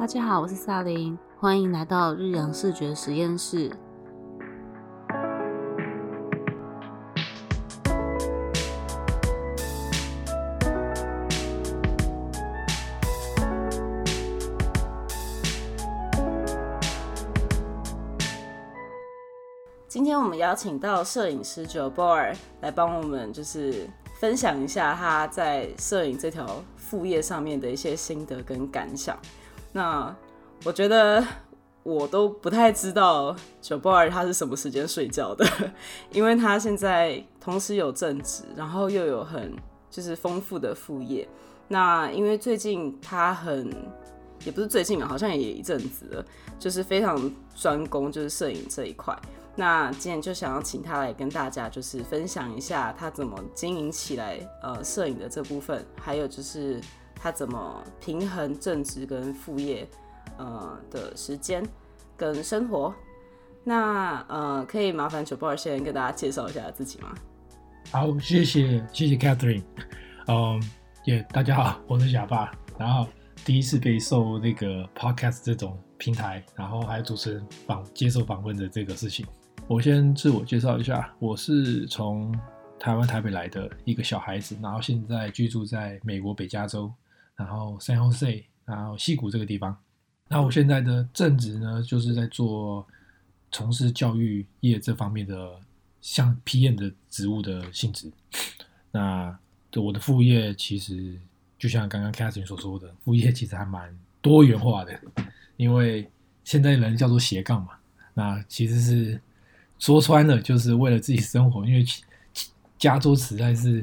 大家好，我是萨琳，欢迎来到日阳视觉实验室。今天我们邀请到摄影师 Joe Boer 来帮我们，就是分享一下他在摄影这条副业上面的一些心得跟感想。那我觉得我都不太知道 Joe Boer 他是什么时间睡觉的，因为他现在同时有正职，然后又有很就是丰富的副业。那因为最近他很也不是最近啊，好像也一阵子了，就是非常专攻就是摄影这一块。那今天就想要请他来跟大家就是分享一下他怎么经营起来呃摄影的这部分，还有就是他怎么平衡正职跟副业呃的时间跟生活。那呃可以麻烦九波先跟大家介绍一下自己吗？好，谢谢谢谢 Catherine，嗯，也大家好，我是哑巴，然后第一次被受那个 Podcast 这种平台，然后还有主持人访接受访问的这个事情。我先自我介绍一下，我是从台湾台北来的一个小孩子，然后现在居住在美国北加州，然后 San Jose，然后西谷这个地方。那我现在的正职呢，就是在做从事教育业这方面的像 PM 的职务的性质。那我的副业其实就像刚刚 Catherine 所说的，副业其实还蛮多元化的，因为现在人叫做斜杠嘛，那其实是。说穿了，就是为了自己生活，因为加州实在是，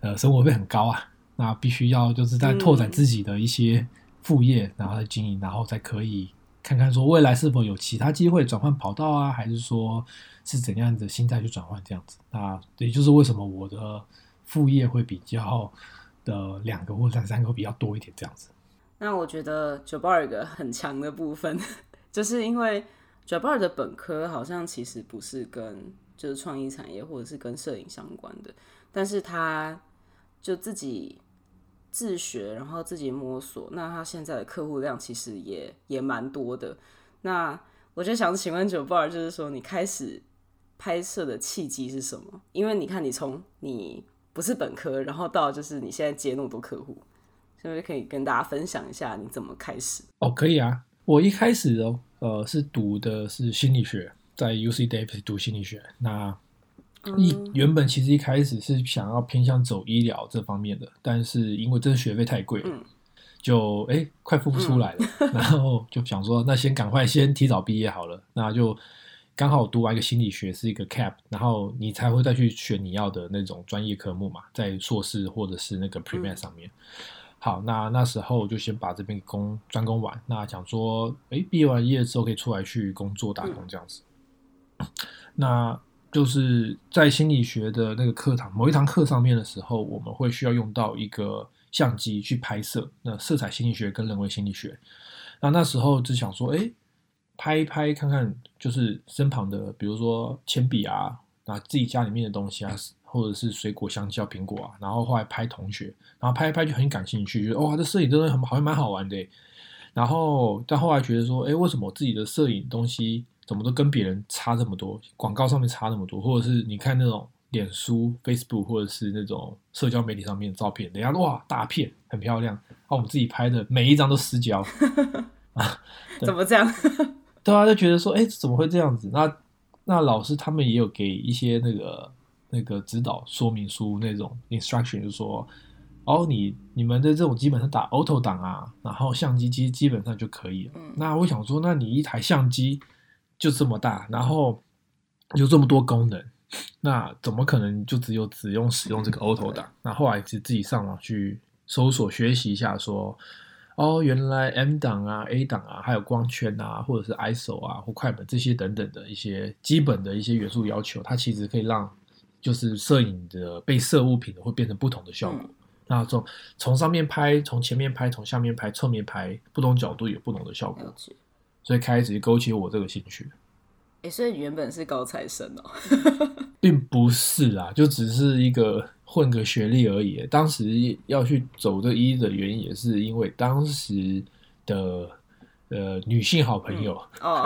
呃，生活费很高啊，那必须要就是在拓展自己的一些副业，然后经营，然后才可以看看说未来是否有其他机会转换跑道啊，还是说是怎样的心态去转换这样子。那也就是为什么我的副业会比较的两个或者三个比较多一点这样子。那我觉得九八有一个很强的部分，就是因为。b a r 的本科好像其实不是跟就是创意产业或者是跟摄影相关的，但是他就自己自学，然后自己摸索。那他现在的客户量其实也也蛮多的。那我就想请问 j a b a r 就是说你开始拍摄的契机是什么？因为你看你从你不是本科，然后到就是你现在接那么多客户，是不是可以跟大家分享一下你怎么开始？哦，可以啊。我一开始哦。呃，是读的是心理学，在 U C Davis 读心理学。那一原本其实一开始是想要偏向走医疗这方面的，但是因为这学费太贵了，就哎快付不出来了。然后就想说，那先赶快先提早毕业好了。那就刚好读完一个心理学是一个 cap，然后你才会再去选你要的那种专业科目嘛，在硕士或者是那个 p r e m e 上面。好，那那时候就先把这边工专攻完。那想说，哎，毕业完业之后可以出来去工作打工这样子。那就是在心理学的那个课堂某一堂课上面的时候，我们会需要用到一个相机去拍摄。那色彩心理学跟人为心理学。那那时候就想说，哎，拍一拍看看，就是身旁的，比如说铅笔啊，那自己家里面的东西啊。或者是水果、香蕉、苹果啊，然后后来拍同学，然后拍一拍就很感兴趣，觉得哇，这摄影真的很好像蛮好玩的。然后但后来觉得说，哎，为什么我自己的摄影东西怎么都跟别人差这么多？广告上面差那么多，或者是你看那种脸书、Facebook 或者是那种社交媒体上面的照片，人家哇大片很漂亮，啊，我们自己拍的每一张都失焦 啊，怎么这样？对啊，就觉得说，哎，怎么会这样子？那那老师他们也有给一些那个。那个指导说明书那种 instruction 就说，哦，你你们的这种基本上打 auto 档啊，然后相机机基本上就可以了。那我想说，那你一台相机就这么大，然后有这么多功能，那怎么可能就只有只用使用这个 auto 档？那后来是自己上网去搜索学习一下，说，哦，原来 M 档啊、A 档啊，还有光圈啊，或者是 ISO 啊或快门这些等等的一些基本的一些元素要求，它其实可以让就是摄影的被摄物品会变成不同的效果。那从从上面拍，从前面拍，从下面拍，侧面拍，不同角度有不同的效果。所以开始勾起我这个兴趣。哎，所以原本是高材生哦，并不是啊，就只是一个混个学历而已。当时要去走这一的原因，也是因为当时的的女性好朋友，哦，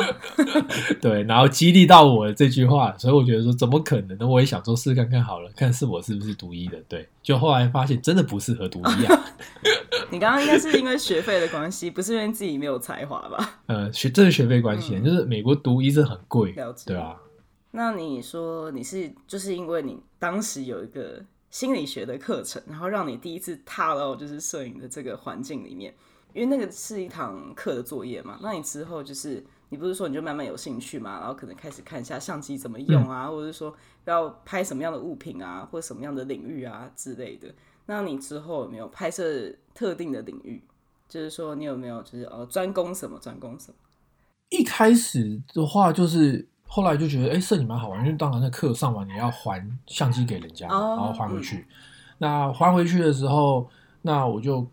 对，然后激励到我的这句话，所以我觉得说怎么可能呢？我也想说试看看好了，看是我是不是独一的，对，就后来发现真的不适合独一啊。你刚刚应该是因为学费的关系，不是因为自己没有才华吧？呃，学这是学费关系，就是美国读医是很贵，对啊。那你说你是就是因为你当时有一个心理学的课程，然后让你第一次踏到就是摄影的这个环境里面，因为那个是一堂课的作业嘛。那你之后就是你不是说你就慢慢有兴趣嘛，然后可能开始看一下相机怎么用啊，或者是说要拍什么样的物品啊，或者什么样的领域啊之类的。那你之后有没有拍摄特定的领域？就是说你有没有就是呃专攻什么专攻什么？一开始的话就是。后来就觉得，哎，摄影蛮好玩，因为当然那课上完你要还相机给人家，哦然后还回去。那还回去的时候，那我就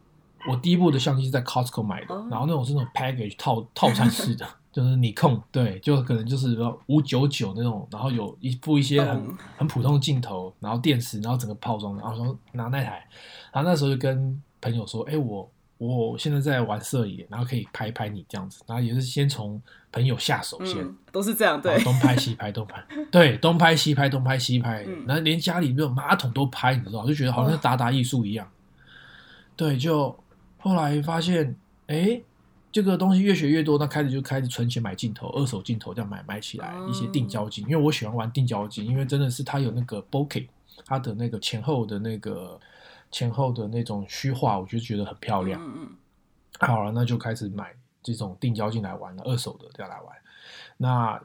我第一部的相机是在 Costco 买的，哦然后那种是那种 package 套套餐式的，就是你控对，就可能就是五九九那种，然后有一部一些很、嗯很普通的镜头，然后电池，然后整个套装，然后说拿那台，然后那时候就跟朋友说，哎，我我现在在玩摄影，然后可以拍拍你这样子，然后也是先从朋友下手先。嗯，都是这样对。东拍西拍，东拍，对，东拍西拍，东拍西拍，嗯然后连家里那种马桶都拍，你知道，就觉得好像是达达艺术一样。对，就后来发现，哎，这个东西越学越多，那开始就开始存钱买镜头，二手镜头这样买买起来，哦一些定焦镜，因为我喜欢玩定焦镜，因为真的是它有那个 bokeh，它的那个前后的那个前后的那种虚化，我就觉得很漂亮。嗯嗯好了，那就开始买这种定焦镜来玩了，二手的这样来玩。那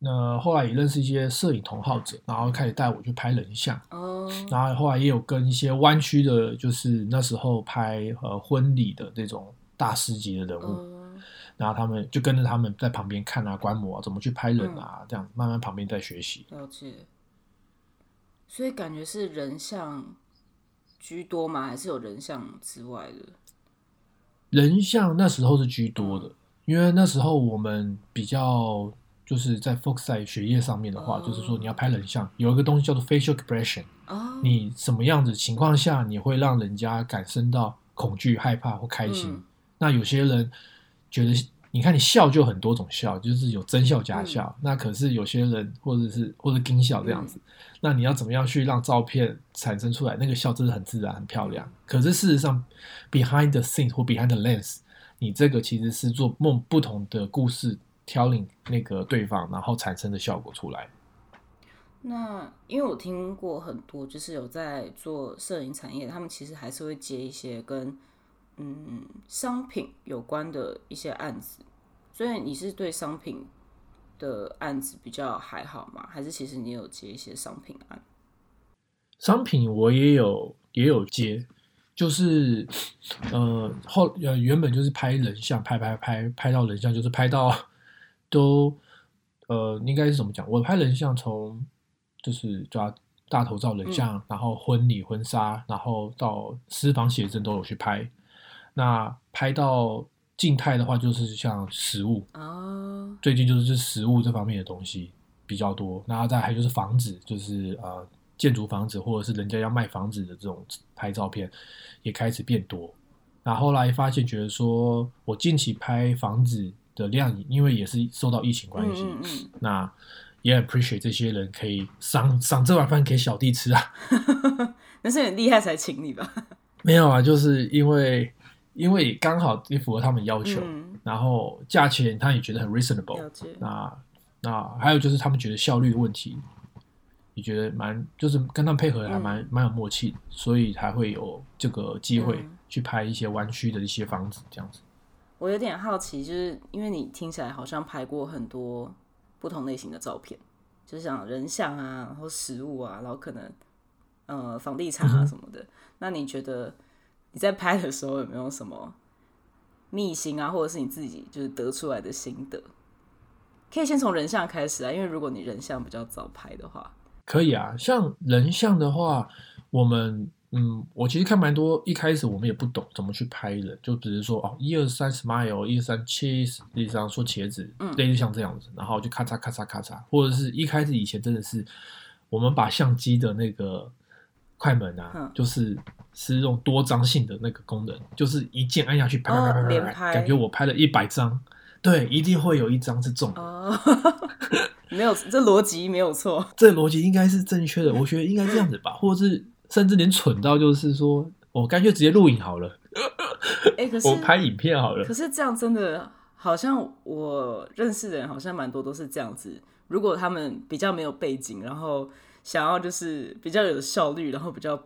那后来也认识一些摄影同好者，然后开始带我去拍人像，哦，然后后来也有跟一些湾区的，就是那时候拍呃婚礼的这种大师级的人物，哦，然后他们就跟着他们在旁边看啊、观摩啊，怎么去拍人啊，这样慢慢旁边在学习。了解。所以感觉是人像居多吗？还是有人像之外的？人像那时候是居多的，因为那时候我们比较就是在 focus 在血液上面的话，哦就是说你要拍人像，有一个东西叫做 facial expression，哦，你什么样子情况下你会让人家感生到恐惧、害怕或开心？嗯那有些人觉得，你看你笑就很多种笑，就是有真笑、假笑。那可是有些人或者是或者惊笑这样子，那你要怎么样去让照片产生出来那个笑真的很自然、很漂亮？可是事实上，behind the scenes 或 behind the lens，你这个其实是做梦不同的故事。挑领那个对方，然后产生的效果出来。那因为我听过很多，就是有在做摄影产业，他们其实还是会接一些跟嗯商品有关的一些案子。所以你是对商品的案子比较还好吗？还是其实你有接一些商品案？商品我也有也有接，就是呃后呃原本就是拍人像，拍拍拍拍到人像，就是拍到都呃应该是怎么讲？我拍人像从就是抓大头照人像，然后婚礼婚纱，然后到私房写真都有去拍。那拍到静态的话，就是像食物，啊，最近就是食物这方面的东西比较多，然后再还有就是房子，就是呃建筑房子或者是人家要卖房子的这种拍照片也开始变多。那后来发现，觉得说我近期拍房子的量，因为也是受到疫情关系，嗯嗯那也 appreciate 这些人可以赏赏这碗饭给小弟吃啊。嗯，那是很厉害才请你吧？没有啊，就是因为因为刚好也符合他们要求，嗯，然后价钱他也觉得很 reasonable，那那还有就是他们觉得效率的问题，你觉得蛮就是跟他们配合还蛮蛮、有默契的，所以才会有这个机会嗯去拍一些湾区的一些房子这样子。我有点好奇，就是因为你听起来好像拍过很多不同类型的照片，就像人像啊，然后食物啊，然后可能呃房地产啊什么的。那你觉得你在拍的时候有没有什么秘辛啊，或者是你自己就是得出来的心得？可以先从人像开始啊，因为如果你人像比较早拍的话，可以啊，像人像的话，我们嗯，我其实看蛮多，一开始我们也不懂怎么去拍的，就只是说哦，一二三 smile，一二三 cheese，例如上说茄子，嗯类似像这样子，然后就咔嚓咔嚓咔嚓，或者是一开始以前真的是我们把相机的那个快门啊，嗯就是是用多张性的那个功能，就是一键按下去，啪啪啪啪啪啪，哦拍感觉我拍了一百张，对，一定会有一张是中的。哦，没有，这逻辑没有错。这逻辑应该是正确的，我觉得应该这样子吧，或者是甚至连蠢到就是说，我干脆直接录影好了，哎、可是我拍影片好了可。是这样真的好像我认识的人好像蛮多都是这样子。如果他们比较没有背景，然后想要就是比较有效率，然后比较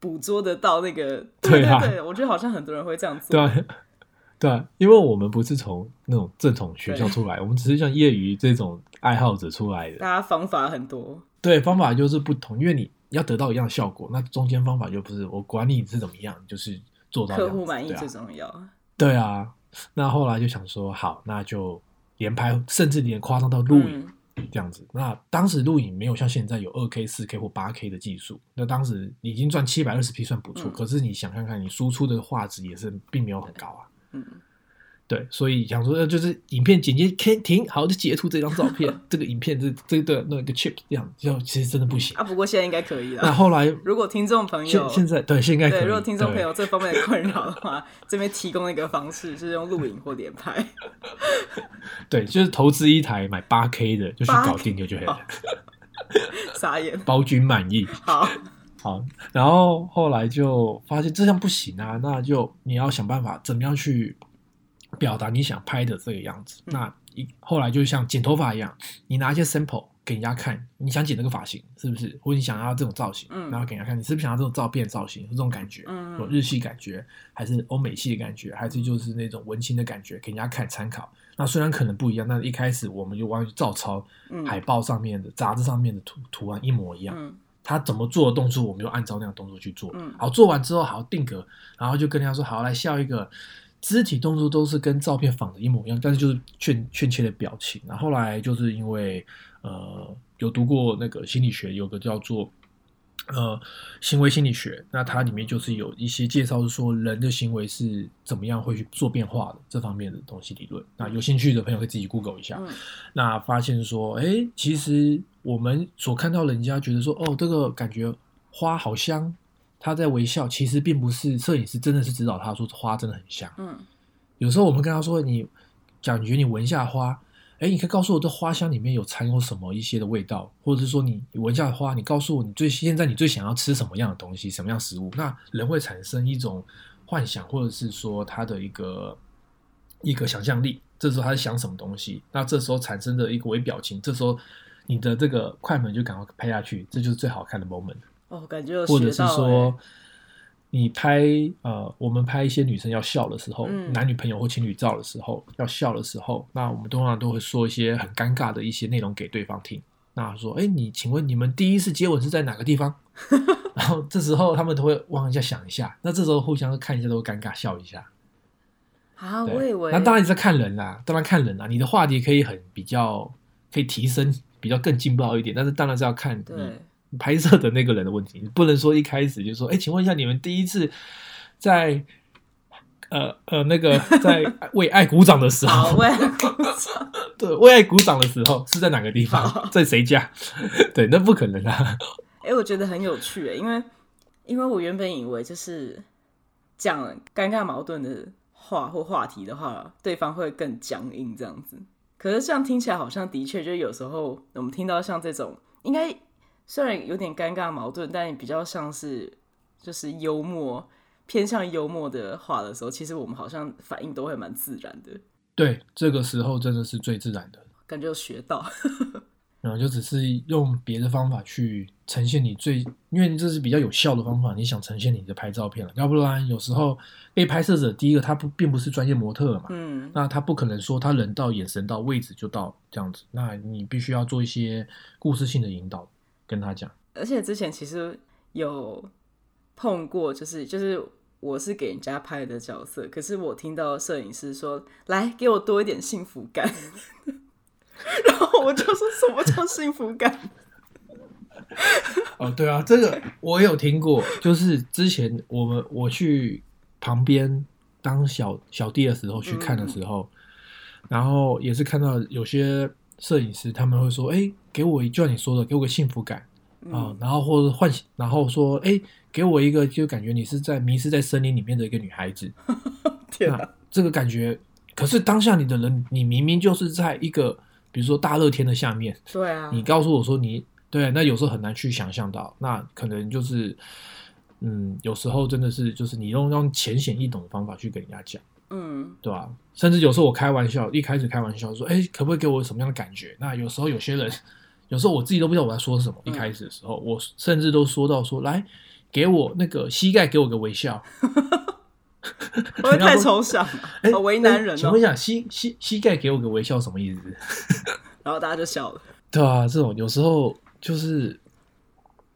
捕捉得到那个，对对啊对，我觉得好像很多人会这样做。对啊，对啊，因为我们不是从那种正统学校出来，我们只是像业余这种爱好者出来的。大家方法很多，对，方法就是不同，因为你要得到一样的效果，那中间方法就不是我管你是怎么样，就是做到这客户满意最重要。对啊，那后来就想说，好，那就连拍，甚至连夸张到录影、嗯这样子。那当时录影没有像现在有二 K、四 K 或八 K 的技术，那当时已经赚七百二十 P 算不错，嗯可是你想看看，你输出的画质也是并没有很高啊。嗯，对，所以想说，呃就是影片剪接停停，好，就截图这张照片，这个影片这这个弄一个 chip 这样，就其实真的不行。啊，不过现在应该可以了那了。后来如果听众朋友现现在对现在可对，以，如果听众朋友这方面的困扰的话，这边提供一个方式，是用录影或连拍。对，就是投资一台买八 K 的，就去搞定就就可以了，傻眼。包君满意。好，好，然后后来就发现这样不行啊，那就你要想办法怎么样去表达你想拍的这个样子。嗯那一后来就像剪头发一样，你拿一些 sample 给人家看，你想剪这个发型是不是，或者你想要这种造型，嗯然后给人家看，你是不是想要这种照片造型，是这种感觉，嗯有日系感觉，还是欧美系的感觉，还是就是那种文青的感觉，给人家看参考。那虽然可能不一样，但一开始我们就完全照抄嗯海报上面的、杂志上面的图图案一模一样。嗯他怎么做的动作，我们就按照那样的动作去做。嗯好，做完之后好定格，然后就跟人家说好来笑一个，肢体动作都是跟照片仿的一模一样，但是就是欠欠缺的表情。然后后来就是因为呃有读过那个心理学，有个叫做呃行为心理学，那它里面就是有一些介绍，是说人的行为是怎么样会去做变化的这方面的东西理论。那有兴趣的朋友可以自己 Google 一下。嗯那发现说，哎，其实我们所看到人家觉得说，哦，这个感觉花好香，他在微笑，其实并不是摄影师真的是指导他说花真的很香。嗯有时候我们跟他说，你感觉你闻一下花，哎，你可以告诉我这花香里面有掺有什么一些的味道，或者是说你你闻一下花，你告诉我你最现在你最想要吃什么样的东西，什么样食物，那人会产生一种幻想，或者是说他的一个一个想象力。这时候他在想什么东西，那这时候产生的一个微表情，这时候你的这个快门就赶快拍下去，这就是最好看的 moment。哦，感觉有或者是说欸，你拍呃，我们拍一些女生要笑的时候，嗯男女朋友或情侣照的时候，要笑的时候，那我们通常都会说一些很尴尬的一些内容给对方听。那说，哎，你请问你们第一次接吻是在哪个地方？然后这时候他们都会往一下想一下，那这时候互相看一下都会尴尬笑一下。啊，我对以为那当然是看人啦，当然看人啦。你的话题可以很比较可以提升，比较更劲爆一点，但是当然是要看对你拍摄的那个人的问题，你不能说一开始就说，哎，请问一下，你们第一次在呃呃那个在 为爱鼓掌的时好，候，为爱鼓掌。对，为爱鼓掌的时候是在哪个地方，在谁家？对，那不可能啊。哎、我觉得很有趣欸，因为因为我原本以为就是讲尴尬矛盾的话或话题的话，对方会更僵硬这样子。可是这样听起来好像的确，就有时候我们听到像这种，应该虽然有点尴尬矛盾，但比较像是就是幽默偏向幽默的话的时候，其实我们好像反应都会蛮自然的，对，这个时候真的是最自然的。感觉有学到。然后就只是用别的方法去呈现你最，因为这是比较有效的方法，你想呈现你的拍照片了，要不然有时候被拍摄者第一个他不并不是专业模特嘛，嗯，那他不可能说他人到眼神到位置就到这样子，那你必须要做一些故事性的引导跟他讲。而且之前其实有碰过，就是就是我是给人家拍的角色，可是我听到摄影师说：“来，给我多一点幸福感。”然后我就说：“什么叫幸福感 哦，对啊，这个我有听过，就是之前我们我去旁边当小小弟的时候去看的时候，然后也是看到有些摄影师他们会说，哎，给我一就像你说的，给我个幸福感啊、然后或者唤醒，然后说，哎，给我一个就感觉你是在迷失在森林里面的一个女孩子，？” 天哪！这个感觉可是当下你的人，你明明就是在一个比如说大热天的下面，对啊，你告诉我说你对，那有时候很难去想象到，那可能就是嗯，有时候真的是就是你用用浅显易懂的方法去跟人家讲。嗯对吧？甚至有时候我开玩笑，一开始开玩笑说，哎，可不可以给我什么样的感觉？那有时候有些人，有时候我自己都不知道我在说什么。一开始的时候，我甚至都说到说，来给我那个膝盖，给我个微笑。会不会太抽象了，为难人哦请问一。下，膝膝膝盖给我个微笑 什么意思？然后大家就笑了。对啊，这种有时候就是，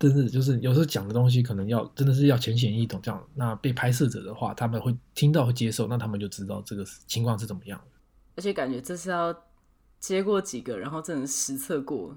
真的就是有时候讲的东西可能要真的是要浅显易懂，这样那被拍摄者的话，他们会听到会接受，那他们就知道这个情况是怎么样。而且感觉这是要接过几个，然后真的实测过。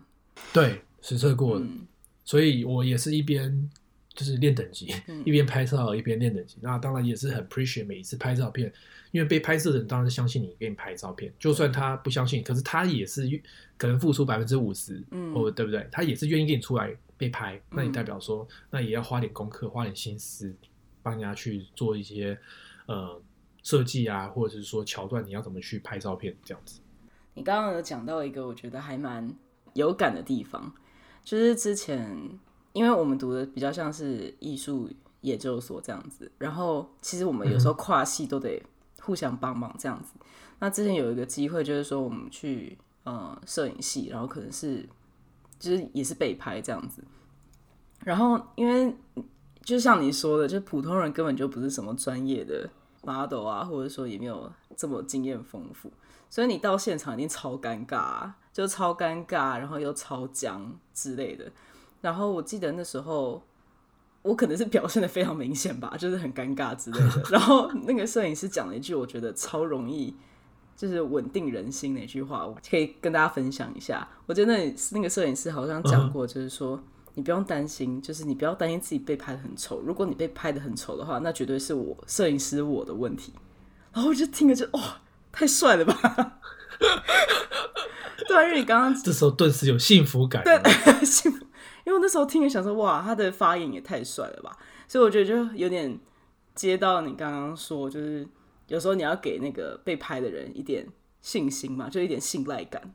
对，实测过的，嗯所以我也是一边就是练等级，嗯一边拍照一边练等级。那当然也是很 appreciate 每一次拍照片，因为被拍摄的人当然是相信你，给你拍照片。就算他不相信，可是他也是可能付出百分之五十，嗯或对不对？他也是愿意给你出来被拍，那你嗯代表说，那也要花点功课，花点心思，帮人家去做一些呃设计啊，或者是说桥段，你要怎么去拍照片这样子。你刚刚有讲到一个我觉得还蛮有感的地方，就是之前因为我们读的比较像是艺术研究所这样子，然后其实我们有时候跨系都得互相帮忙这样子。那之前有一个机会，就是说我们去呃摄影系，然后可能是就是也是被拍这样子，然后因为就像你说的，就普通人根本就不是什么专业的 model 啊，或者说也没有这么经验丰富。所以你到现场一定超尴尬、啊，就超尴尬，然后又超僵之类的。然后我记得那时候我可能是表现的非常明显吧，就是很尴尬之类的。然后那个摄影师讲了一句我觉得超容易，就是稳定人心的一句话，我可以跟大家分享一下。我觉得那那个摄影师好像讲过，就是说。你不用担心，就是你不要担心自己被拍的很丑。如果你被拍的很丑的话，那绝对是我摄影师我的问题。然后我就听了就哇、太帅了吧！对啊，因为你刚刚这时候顿时有幸福感。对 幸福，因为我那时候听了想说，哇，他的发言也太帅了吧！所以我觉得就有点接到你刚刚说，就是有时候你要给那个被拍的人一点信心嘛，就一点信赖感。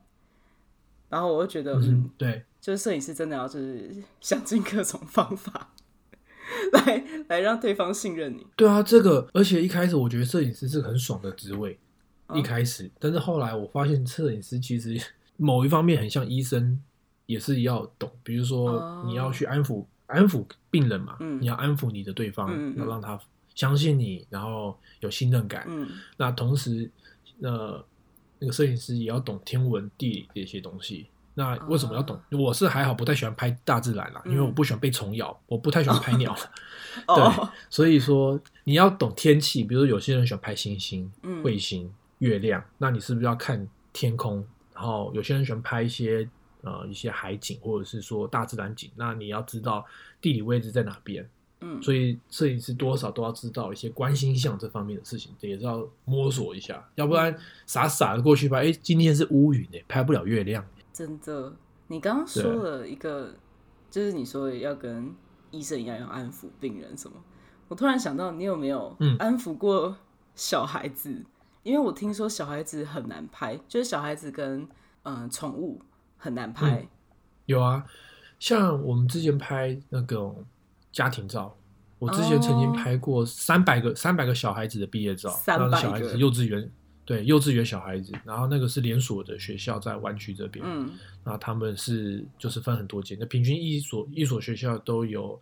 然后我就觉得，嗯，嗯，对，就是摄影师真的要就是想尽各种方法 来来让对方信任你。对啊，这个而且一开始我觉得摄影师是很爽的职位，哦一开始，但是后来我发现摄影师其实某一方面很像医生，也是要懂，比如说哦你要去安抚安抚病人嘛，嗯。你要安抚你的对方，嗯。要让他相信你，然后有信任感。嗯那同时，呃，那个摄影师也要懂天文地理这些东西。那为什么要懂？我是还好，不太喜欢拍大自然啦，因为我不喜欢被虫咬，我不太喜欢拍鸟。哦，所以说你要懂天气，比如说有些人喜欢拍星星、嗯彗星、月亮，那你是不是要看天空？然后有些人喜欢拍一些呃一些海景，或者是说大自然景，那你要知道地理位置在哪边。嗯所以摄影师多少都要知道一些观星象这方面的事情，也是要摸索一下，要不然傻傻的过去拍，哎，今天是乌云哎，拍不了月亮。真的，你刚刚说了一个，就是你说要跟医生一样要安抚病人什么。我突然想到，你有没有嗯安抚过小孩子？因为我听说小孩子很难拍，就是小孩子跟嗯宠物很难拍。有啊，像我们之前拍那种家庭照，我之前曾经哦。拍过三百个三百个小孩子的毕业照，300个。小孩子幼稚园，对幼稚园小孩子，然后那个是连锁的学校在湾区这边，嗯。那他们是就是分很多间，那平均一所一所学校都有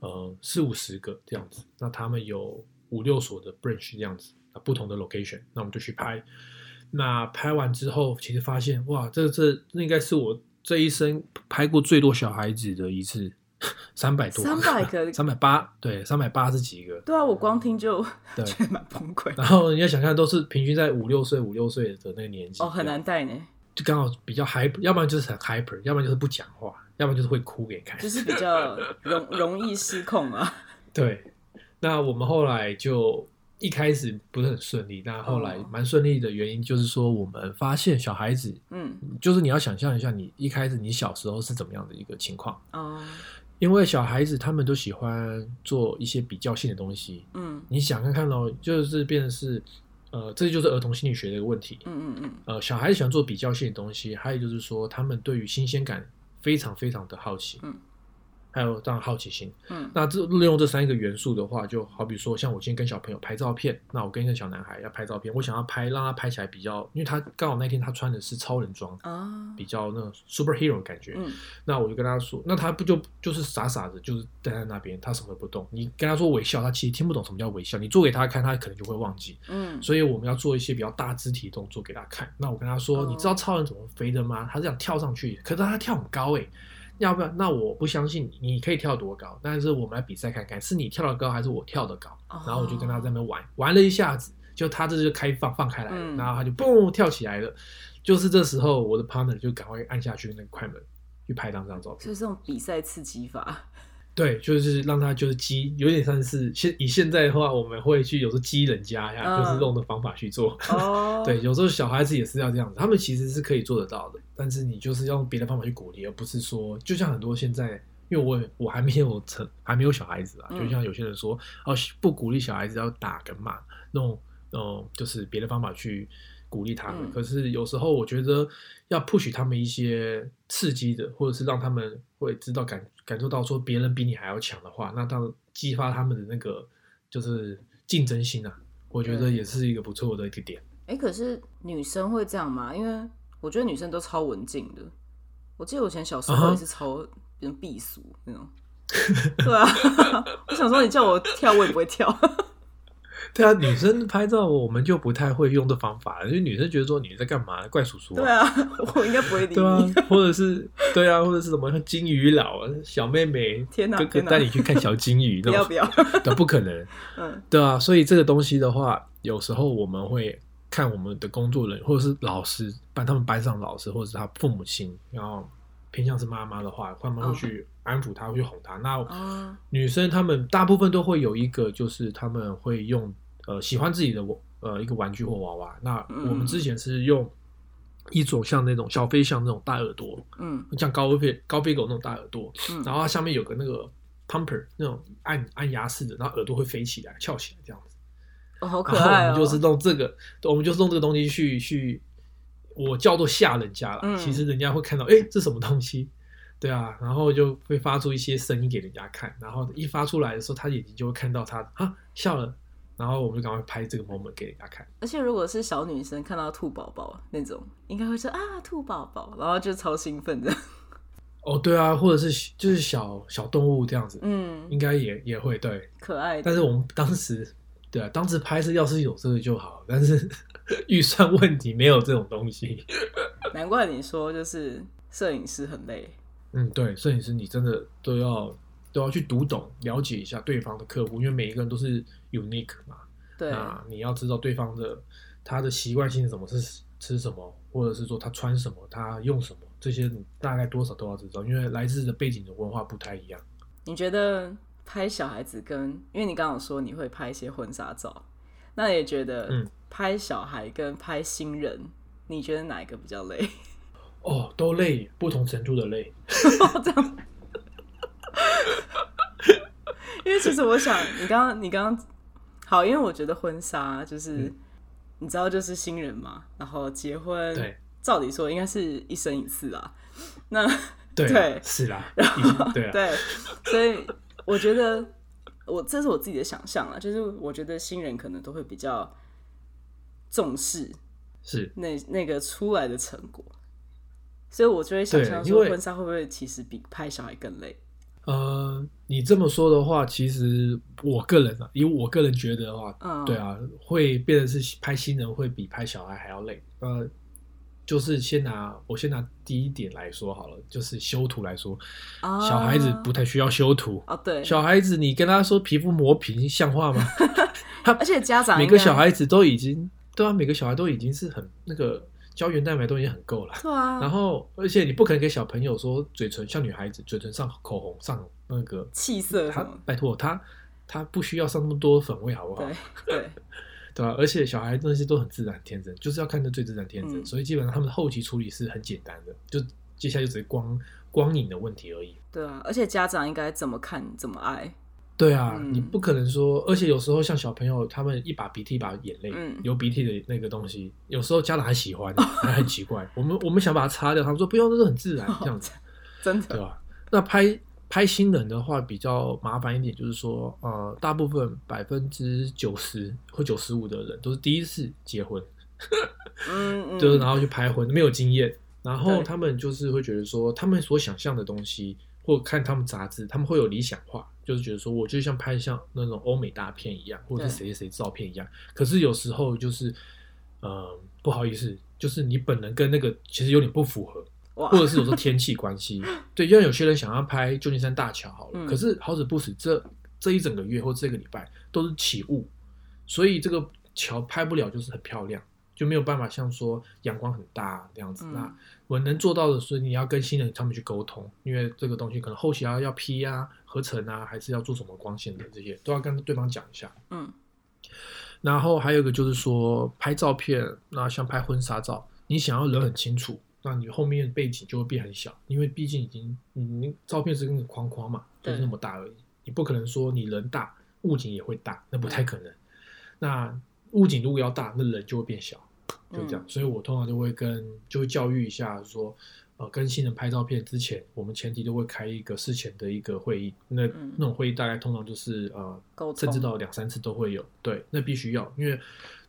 呃四五十个这样子，那他们有五六所的 branch 这样子，啊不同的 location，那我们就去拍。那拍完之后，其实发现哇，这这这应该是我这一生拍过最多小孩子的一次，三百多，三百个 三百八，对，三百八十几个，对啊，我光听就对。觉得蛮崩溃。然后你要想看，都是平均在五六岁、五六岁的那个年纪，哦，很难带呢，就刚好比较 hyper，要不然就是很 hyper，要不然就是不讲话，要不然就是会哭给你看。就是比较容容易失控啊。对，那我们后来就一开始不是很顺利，那后来哦蛮顺利的原因就是说，我们发现小孩子，嗯就是你要想象一下，你一开始你小时候是怎么样的一个情况，哦因为小孩子他们都喜欢做一些比较性的东西。嗯你想看看喽，就是变成是呃，这就是儿童心理学的一个问题。嗯嗯嗯，呃，小孩子喜欢做比较性的东西，还有就是说，他们对于新鲜感非常非常的好奇。嗯。还有这样好奇心，嗯那这利用这三个元素的话，就好比说，像我今天跟小朋友拍照片，那我跟一个小男孩要拍照片，我想要拍让他拍起来比较，因为他刚好那天他穿的是超人装，啊，比较那种 superhero 感觉，嗯那我就跟他说，那他不就就是傻傻的，就是站在那边，他什么都不动。你跟他说微笑，他其实听不懂什么叫微笑，你做给他看，他可能就会忘记。嗯所以我们要做一些比较大肢体动作给他看。那我跟他说，哦你知道超人怎么飞的吗？他是想跳上去，可是他跳很高诶、要不要？那我不相信你，你可以跳多高？但是我们来比赛看看，是你跳的高还是我跳的高？哦然后我就跟他在那边玩，玩了一下子，就他这就开放放开来了，嗯然后他就嘣跳起来了。就是这时候，我的 partner 就赶快按下去那个快门去拍当张照片。就是这种比赛刺激法。对，就是让他就是激，有点像是现以现在的话，我们会去有时候激人家呀，嗯就是用的方法去做。哦，对，有时候小孩子也是要这样子，他们其实是可以做得到的，但是你就是要用别的方法去鼓励，而不是说，就像很多现在，因为我我还没有成还没有小孩子啊，嗯。就像有些人说，哦，不鼓励小孩子要打跟骂，那种那种就是别的方法去鼓励他们。嗯可是有时候我觉得要 push 他们一些刺激的，或者是让他们会知道感感受到说别人比你还要强的话，那当激发他们的那个就是竞争心啊，我觉得也是一个不错的一个点。哎、可是女生会这样吗？因为我觉得女生都超文静的。我记得我以前小时候也是超人避俗那种。对啊，我想说你叫我跳，我也不会跳。对啊，女生拍照我们就不太会用这方法，因为女生觉得说你在干嘛，怪叔叔对啊，我应该不会理你。对啊。，或者是对啊，或者是什么像金鱼佬啊，小妹妹，天哪哥哥带你去看小金鱼，要不要，的 不可能，嗯。对啊，所以这个东西的话，有时候我们会看我们的工作人员或者是老师，班他们班上老师或者是他父母亲，然后偏向是妈妈的话，他们会去安抚他，会去哄他。那啊，女生她们大部分都会有一个，就是她们会用呃喜欢自己的呃一个玩具或娃娃。那嗯我们之前是用一种像那种小飞象那种大耳朵，嗯像高飞高飞狗那种大耳朵，嗯，然后它下面有个那个 pumper 那种按按压式的，然后耳朵会飞起来翘起来这样子。哦，好可然后。我们就是弄这个，我们就是用这个东西去去，我叫做吓人家了。嗯其实人家会看到，哎，这什么东西？对啊，然后就会发出一些声音给人家看，然后一发出来的时候，他眼睛就会看到他啊笑了，然后我们就赶快拍这个 moment 给人家看。而且如果是小女生看到兔宝宝那种，应该会说啊兔宝宝，然后就超兴奋的。哦，对啊，或者是就是小小动物这样子，嗯，应该也也会对。可爱的。但是我们当时，对啊，当时拍摄要是有这个就好，但是 预算问题没有这种东西。难怪你说就是摄影师很累。嗯，对，摄影师你真的都要都要去读懂、了解一下对方的客户，因为每一个人都是 unique 嘛。对，啊你要知道对方的他的习惯性是什么，是吃什么，或者是说他穿什么，他用什么，这些你大概多少都要知道，因为来自的背景的文化不太一样。你觉得拍小孩子跟，因为你刚刚有说你会拍一些婚纱照，那也觉得嗯拍小孩跟拍新人，你觉得哪一个比较累？哦，都累，不同程度的累。这样，因为其实我想，你刚刚你刚刚好，因为我觉得婚纱就是、嗯你知道就是新人嘛，然后结婚，对，照理说应该是一生一次啊。那对是啦，然后对啊，对，所以我觉得我这是我自己的想象啊，就是我觉得新人可能都会比较重视是。那那个出来的成果，所以我就会想象说婚纱会不会其实比拍小孩更累？呃，你这么说的话，其实我个人啊，以我个人觉得的话，嗯，对，啊，会变得是拍新人会比拍小孩还要累。呃，就是先拿我先拿第一点来说好了，就是修图来说，啊小孩子不太需要修图。啊，对，小孩子，你跟他说皮肤磨平，像话吗？而且家长每个小孩子都已经，对啊，每个小孩都已经是很那个胶原蛋白都已经很够了。对啊，然后，而且你不可能给小朋友说嘴唇像女孩子，嘴唇上口红上那个，气色他，拜托他他不需要上那么多粉味，好不好？对 对，对吧、而且小孩那些都很自然天真，就是要看着最自然天真，嗯所以基本上他们的后期处理是很简单的，就接下来就只是光光影的问题而已。对啊，而且家长应该怎么看怎么爱，对啊，嗯你不可能说，而且有时候像小朋友，他们一把鼻涕一把眼泪，嗯流鼻涕的那个东西，有时候家长还喜欢，还很奇怪。我们我们想把它擦掉，他们说不用，那是很自然这样子，真的，对吧？那拍拍新人的话比较麻烦一点，就是说，呃，大部分百分之九十或九十五的人都是第一次结婚，嗯嗯，就是然后去拍婚，没有经验，然后他们就是会觉得说，他们所想象的东西，或看他们杂志，他们会有理想化，就是觉得说，我就像拍像那种欧美大片一样，或者是谁谁谁照片一样。可是有时候就是，呃，不好意思，就是你本人跟那个其实有点不符合，或者是有时候天气关系，对，因为有些人想要拍旧金山大桥好了，嗯可是好死不死，这这一整个月或这个礼拜都是起雾，所以这个桥拍不了，就是很漂亮，就没有办法像说阳光很大这样子。嗯那我能做到的是，你要跟新人他们去沟通，因为这个东西可能后期要要 P 啊、合成啊，还是要做什么光线的这些，都要跟对方讲一下。嗯然后还有一个就是说拍照片，那像拍婚纱照，你想要人很清楚，那你后面背景就会变很小，因为毕竟已经你你照片是那个框框嘛，就是那么大而已，你不可能说你人大，物景也会大，那不太可能。那物景如果要大，那人就会变小，就这样。所以我通常就会跟就会教育一下说。呃，跟新人拍照片之前，我们前提都会开一个事前的一个会议。那、嗯那种会议大概通常就是呃甚至到两三次都会有。对，那必须要，因为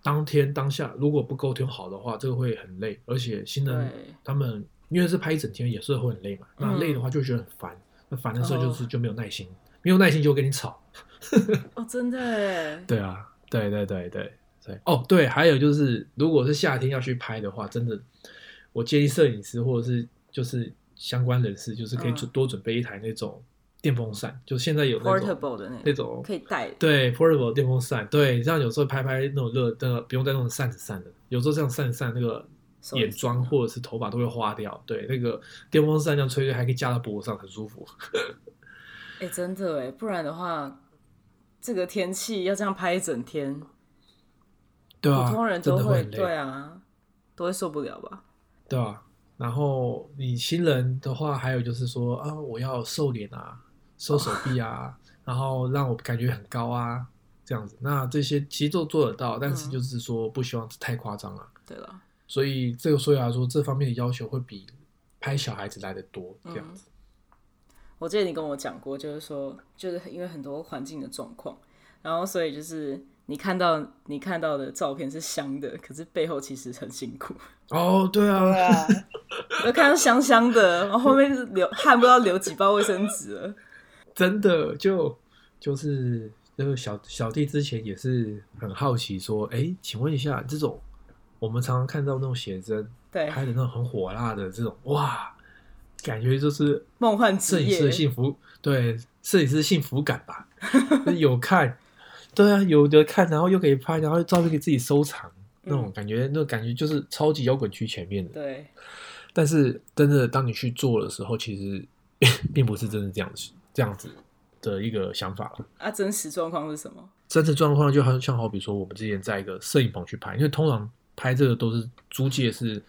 当天当下如果不沟通好的话，这个会很累，而且新人他们因为是拍一整天，也是会很累嘛。那嗯累的话就觉得很烦，那烦的时候就是哦就没有耐心，没有耐心就会跟你吵。哦，真的耶，对啊，对对对对对。哦，对，还有就是，如果是夏天要去拍的话，真的，我建议摄影师或者是就是相关人士，就是可以嗯准多准备一台那种电风扇，就现在有那种 portable 的那那种可以带，对 portable 电风扇，对，这样有时候拍拍那种热，那个不用再弄扇子扇的，有时候这样扇扇那个眼妆或者是头发都会花掉。对，那个电风扇这样吹吹，还可以架到脖子上，很舒服。哎，真的哎，不然的话，这个天气要这样拍一整天，对啊，普通人都会会。对啊，都会受不了吧？对啊，然后你新人的话，还有就是说啊，我要瘦脸啊，瘦手臂啊，然后让我感觉很高啊，这样子。那这些其实都做得到，但是嗯就是说不希望太夸张了。对了，所以这个所以来说，这方面的要求会比拍小孩子来的多，这样子。我记得你跟我讲过，就是说，就是因为很多环境的状况，然后所以就是你看到你看到的照片是香的，可是背后其实很辛苦。哦，对啊，啊，我看到香香的，然后后面是流汗不知道流几包卫生纸了。真的就就是那个小小弟之前也是很好奇说，哎，请问一下，这种我们常常看到那种写真对，拍的那种很火辣的这种，哇，感觉就是梦幻职摄影师的，幸福，对，摄影师的幸福感吧，有看，对啊，有的看，然后又可以拍，然后照片可以自己收藏，那种感觉，那种感觉就是超级摇滚区前面的。对，但是真的当你去做的时候，其实 并不是真的这样子这样子的一个想法了。啊，真实状况是什么？真实状况就好像好比说，我们之前在一个摄影棚去拍，因为通常拍这个都是租借是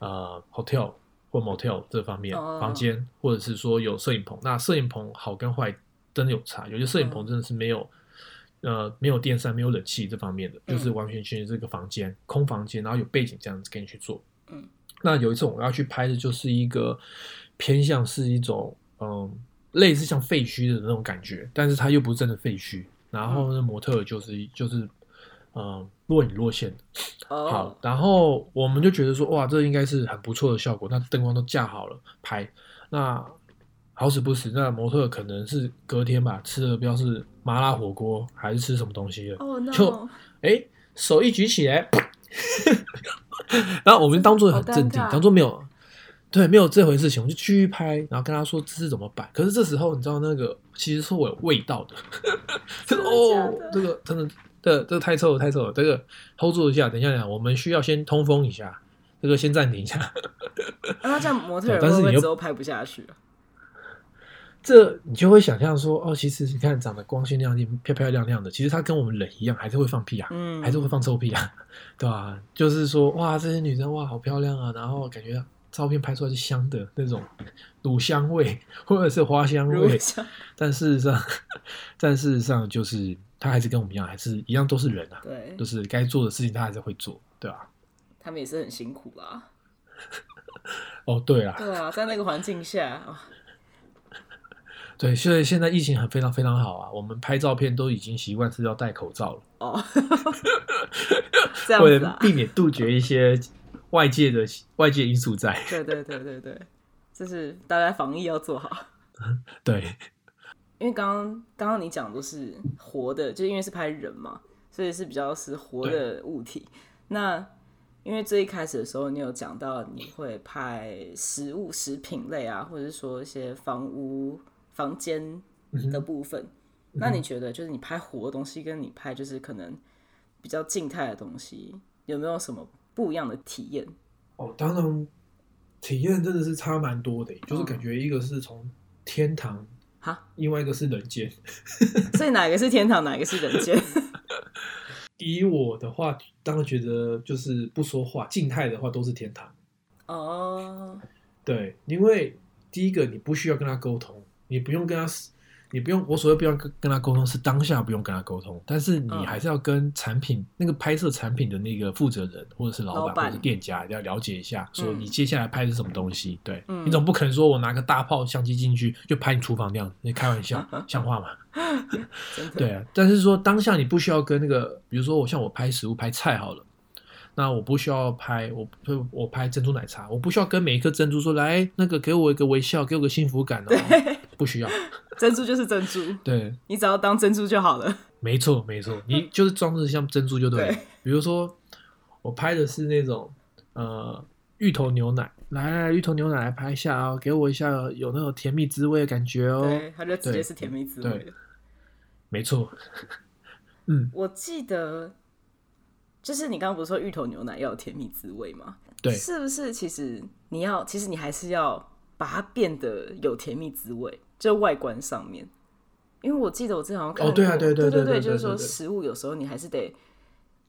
呃 hotel 或 motel 这方面、哦房间，或者是说有摄影棚。那摄影棚好跟坏真的有差，有些摄影棚真的是没有、呃没有电扇、没有冷气这方面的，就是完全全是这个房间空房间，然后有背景这样子给你去做。嗯，那有一次我要去拍的就是一个偏向是一种嗯类似像废墟的那种感觉，但是它又不是真的废墟。然后那模特就是就是嗯若隐若现好，，然后我们就觉得说，哇，这应该是很不错的效果。那灯光都架好了，拍。那好死不死，那模特可能是隔天吧，吃的不知道是麻辣火锅还是吃什么东西了，哦就哎，手一举起来，然后我们当做很镇定当做没有，对，没有这回事情，我就继续拍，然后跟他说姿势怎么摆。可是这时候你知道那个其实是我有味道的，这个真的哦这个真的，这个这个太臭了，太臭了，这个 hold 住一下，等一下，等一下，我们需要先通风一下，这个先暂停一下。那他这样模特儿但是你又会不会之后拍不下去啊？这你就会想象说，哦，其实你看长得光鲜亮丽、漂漂亮亮的，其实他跟我们人一样，还是会放屁啊，嗯，还是会放臭屁啊，对吧、就是说，哇，这些女生哇好漂亮啊，然后感觉照片拍出来是香的那种乳香味或者是花香味，像但事实上，但事实上就是他还是跟我们一样，还是一样都是人啊，对就，是该做的事情他还是会做，对吧、他们也是很辛苦啦。哦，对啊，对啊，在那个环境下，啊对，所以现在疫情很非常非常好啊，我们拍照片都已经习惯是要戴口罩了，哦，这样为了子啊，避免杜绝一些外界的外界因素在。对对对对对，就是大家防疫要做好。对，因为刚刚刚刚你讲都是活的，就因为是拍人嘛，所以是比较是活的物体。那因为最一开始的时候，你有讲到你会拍食物、食品类啊，或者是说一些房屋、房间的部分。那你觉得，就是你拍活的东西，跟你拍就是可能比较静态的东西，有没有什么不一样的体验？哦，当然体验真的是差蛮多的，就是感觉一个是从天堂，哈，另外一个是人间。所以哪个是天堂，哪个是人间？以我的话，当然觉得就是不说话，静态的话都是天堂。哦，对，因为第一个你不需要跟他沟通，你不用跟他，你不用我所谓不用跟跟他沟通是当下不用跟他沟通，但是你嗯还是要跟产品、那个拍摄产品的那个负责人或者是老板或者是店家要了解一下，说嗯你接下来拍的是什么东西。对、嗯你总不可能说我拿个大炮相机进去就拍你厨房那样子，你开玩笑，像话吗？对啊，但是说当下你不需要跟那个，比如说我像我拍食物拍菜好了，那我不需要拍我我拍珍珠奶茶，我不需要跟每一颗珍珠说来那个给我一个微笑，给我个幸福感哦，不需要。珍珠就是珍珠，对，你只要当珍珠就好了。没错没错，你 就是装饰像珍珠就对比如说我拍的是那种呃芋头牛奶，来来芋头牛奶来拍一下哦，给我一下有那种甜蜜滋味的感觉哦。对，它就直接是甜蜜滋味。没错，嗯我记得，就是你刚刚不是说芋头牛奶要有甜蜜滋味吗？对是不是？其实你要，其实你还是要把它变得有甜蜜滋味，就外观上面。因为我记得我之前好像看过，哦对啊对对对对对对就是说食物有时候你还是得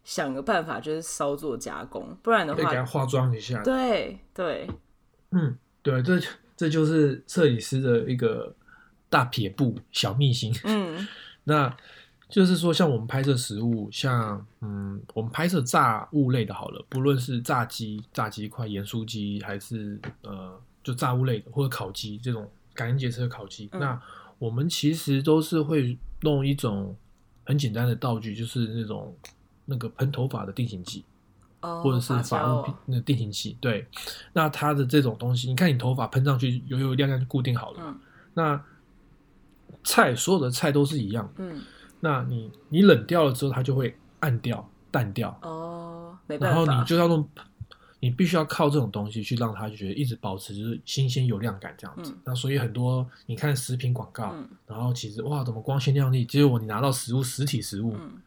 想个办法，就是稍作加工，不然的话，得给它化妆一下。对对，嗯，对，这这就是摄影师的一个大撇步小秘辛。嗯 那就是说，像我们拍摄食物，像嗯，我们拍摄炸物类的，好了，不论是炸鸡、炸鸡块、盐酥鸡，还是呃，就炸物类的，或者烤鸡这种感恩节吃的烤鸡，嗯。那我们其实都是会弄一种很简单的道具，就是那种那个喷头发的定型剂。哦，或者是发发胶。哦物那定型器，对，那它的这种东西，你看你头发喷上去油油亮亮就固定好了。嗯。那菜所有的菜都是一样的，嗯那你你冷掉了之后，它就会暗掉、淡掉，哦，没办然后，你就要用，你必须要靠这种东西去让它觉得一直保持就是新鲜有亮感这样子。嗯。那所以很多你看食品广告，嗯。然后其实哇怎么光鲜亮丽，结果你拿到食物实体食物，嗯。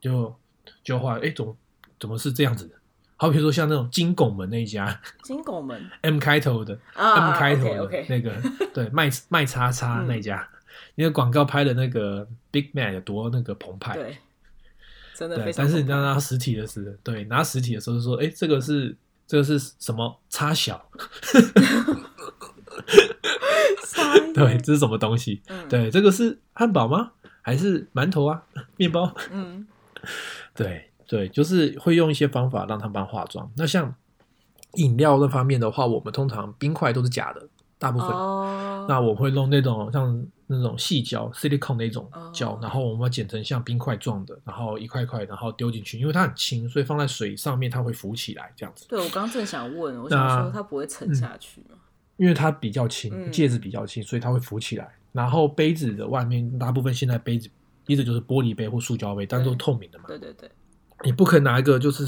就就话哎怎么怎么是这样子的？好比如说像那种金拱门那一家。金拱门。M 开头的啊 M 开头的那个，对，卖卖叉叉嗯。那家，那个广告拍的那个 Big Man 有多那个澎湃，对，真的非常但是你澎湃拿实体的时候，对，拿实体的时候就说，哎，这个是这个是什么叉小？对，这是什么东西？嗯对，这个是汉堡吗？还是馒头啊？面包？嗯 对对，就是会用一些方法让他们帮化妆。那像饮料那方面的话，我们通常冰块都是假的，大部分。哦，那我会弄那种像那种细胶 silicone 那种胶，哦然后我们要剪成像冰块状的，然后一块块，然后丢进去，因为它很轻，所以放在水上面它会浮起来这样子。对我刚正想问，我想那说它不会沉下去吗？因为它比较轻，嗯介质比较轻，所以它会浮起来。然后杯子的外面大部分现在杯子一直就是玻璃杯或塑胶杯，但是都透明的嘛，对对对，你不可能拿一个就是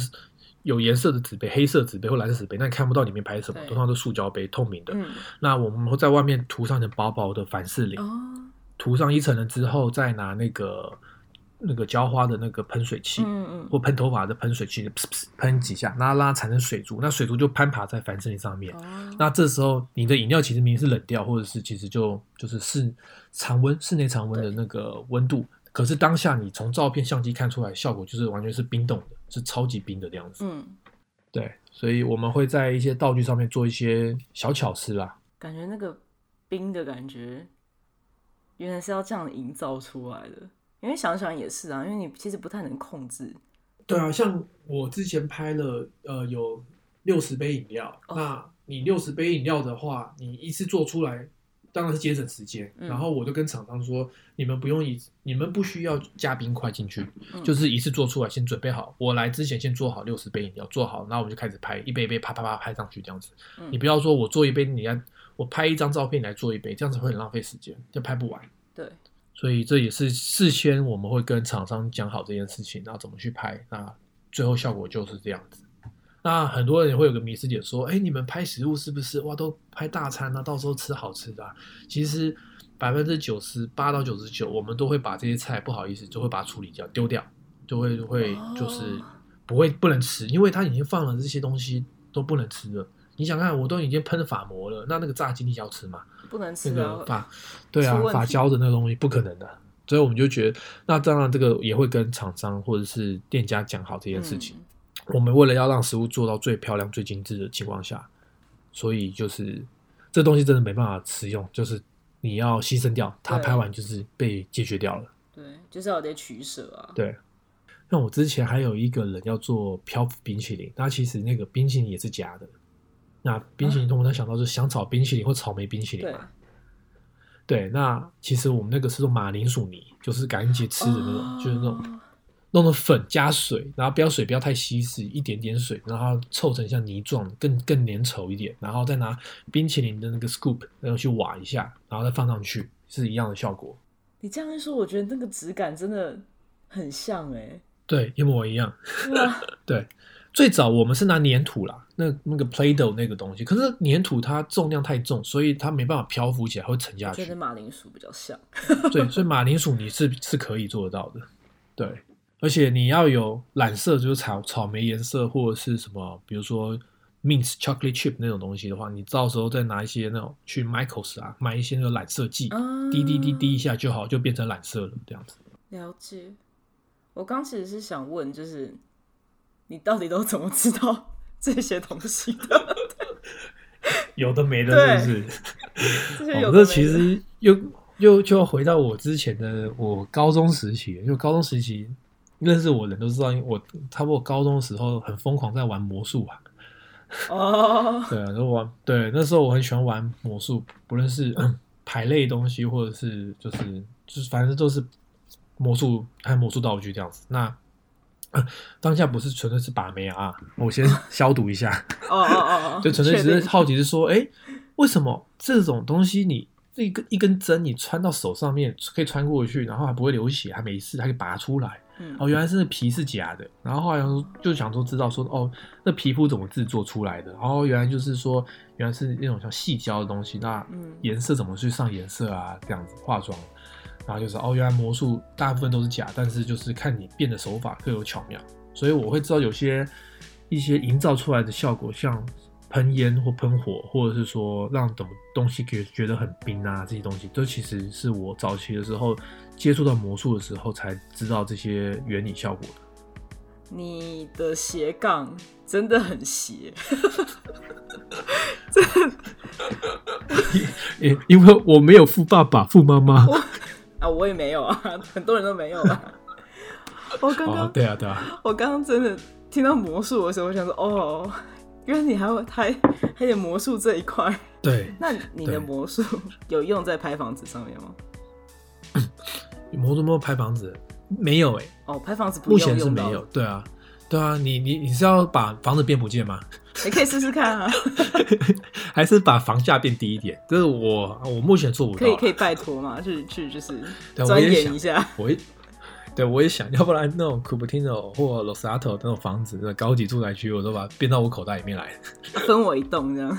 有颜色的纸杯，黑色纸杯或蓝色纸杯，那你看不到里面拍什么，对通常都是塑胶杯，透明的。嗯那我们会在外面涂上一层薄薄的凡士林，哦，涂上一层了之后，再拿那个那个浇花的那个喷水器，嗯嗯或喷头发的喷水器，噗噗喷几下，拉拉产生水珠，那水珠就攀爬在凡士林上面。哦，那这时候你的饮料其实明明是冷掉，或者是其实就就是室常温室内常温的那个温度，可是当下你从照片相机看出来，效果就是完全是冰冻的，是超级冰的这样子。嗯对，所以我们会在一些道具上面做一些小巧思啦。感觉那个冰的感觉，原来是要这样营造出来的。因为想想也是啊，因为你其实不太能控制。对啊，像我之前拍了呃有六十杯饮料，哦那你六十杯饮料的话，你一次做出来。当然是节省时间，嗯然后我就跟厂商说，你们不用一，你们不需要加冰块进去，嗯就是一次做出来，先准备好。我来之前先做好六十杯饮料，做好，然后我们就开始拍，一杯一杯啪啪啪拍上去这样子。嗯你不要说我做一杯，你要我拍一张照片你来做一杯，这样子会很浪费时间，就拍不完。对，所以这也是事先我们会跟厂商讲好这件事情，然后怎么去拍，那最后效果就是这样子。那很多人也会有个迷思点说，哎，你们拍食物是不是哇都拍大餐啊，到时候吃好吃的、啊？其实百分之九十八到九十九，我们都会把这些菜不好意思就会把它处理掉，丢掉，就会会就是哦不会不能吃，因为它已经放了这些东西都不能吃了。你想看，我都已经喷发膜了，那那个炸鸡你要吃吗？不能吃啊那个。发，对啊发胶的那个东西不可能的，所以我们就觉得，那当然这个也会跟厂商或者是店家讲好这件事情。嗯我们为了要让食物做到最漂亮、最精致的情况下，所以就是这东西真的没办法吃用，就是你要牺牲掉，它拍完就是被解决掉了。对，就是要有点取舍啊。对，那我之前还有一个人要做漂浮冰淇淋，那其实那个冰淇淋也是假的。那冰淇淋通常想到是香草冰淇淋或草莓冰淇淋对嘛？对，那其实我们那个是用马铃薯泥，就是感恩节吃的那种，就是那种哦弄的粉加水，然后不要水不要太稀释，一点点水，然后凑成像泥状，更更粘稠一点，然后再拿冰淇淋的那个 scoop，然后去挖一下，然后再放上去，是一样的效果。你这样一说，我觉得那个质感真的很像哎、对，一模一样。对，最早我们是拿粘土啦，那那个 Play-Doh 那个东西，可是粘土它重量太重，所以它没办法漂浮起来，会沉下去觉得。马铃薯比较像。对，所以马铃薯你是是可以做得到的。对，而且你要有染色，就是草草莓颜色或者是什么，比如说 mint chocolate chip 那种东西的话，你到时候再拿一些那种去 Michaels 啊买一些那个染色剂，啊滴滴滴滴一下就好，就变成染色了这样子。了解。我刚其实是想问，就是你到底都怎么知道 这些东西的？有的没的，是不是？这有的其实又又就要回到我之前的我高中时期，因为高中时期认识我的人都知道，因为我差不多高中的时候很疯狂在玩魔术啊。哦，对啊，然后玩对那时候我很喜欢玩魔术，不论是、嗯、牌类东西，或者是就是就是反正都是魔术和魔术道具这样子。那、呃当下不是纯粹是把妹啊，我先 消毒一下。哦哦哦哦，就纯粹只是好奇，是说，哎，为什么这种东西你这一根一根针你穿到手上面可以穿过去，然后还不会流血，还没事，还可以拔出来？嗯哦，原来是那皮是假的。然后后来就想说知道说，哦，那皮肤怎么制作出来的？然后原来就是说，原来是那种像细胶的东西，那嗯颜色怎么去上颜色啊？这样子化妆。然后就是哦，原来魔术大部分都是假，但是就是看你变的手法各有巧妙，所以我会知道有些一些营造出来的效果，像喷烟或喷火，或者是说让什么东西觉觉得很冰啊，这些东西，这其实是我早期的时候接触到魔术的时候才知道这些原理效果的。你的斜杠真的很斜，因因为我没有富爸爸、富妈妈。啊，我也没有啊，很多人都没有啊。我刚刚、哦，对啊，对啊，我刚刚真的听到魔术的时候，我想说，哦，原来你还会还还有魔术这一块。对，那你的魔术有用在拍房子上面吗？魔术没有拍房子，没有哎、哦，拍房子不目用用到前是没有。，对啊，对啊，你你你是要把房子变不见吗？你可以试试看啊，还是把房价变低一点？这是我我目前做不到啊。可以可以拜托嘛，去去就是我钻研一下。我也对我也想 要不然那种 Cupertino 或 Losato 那种房子，那种高级住宅区，我都把它变到我口袋里面来 分我一栋这样。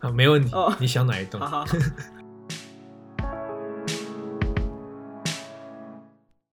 啊，没问题。哦你想哪一栋？好好好，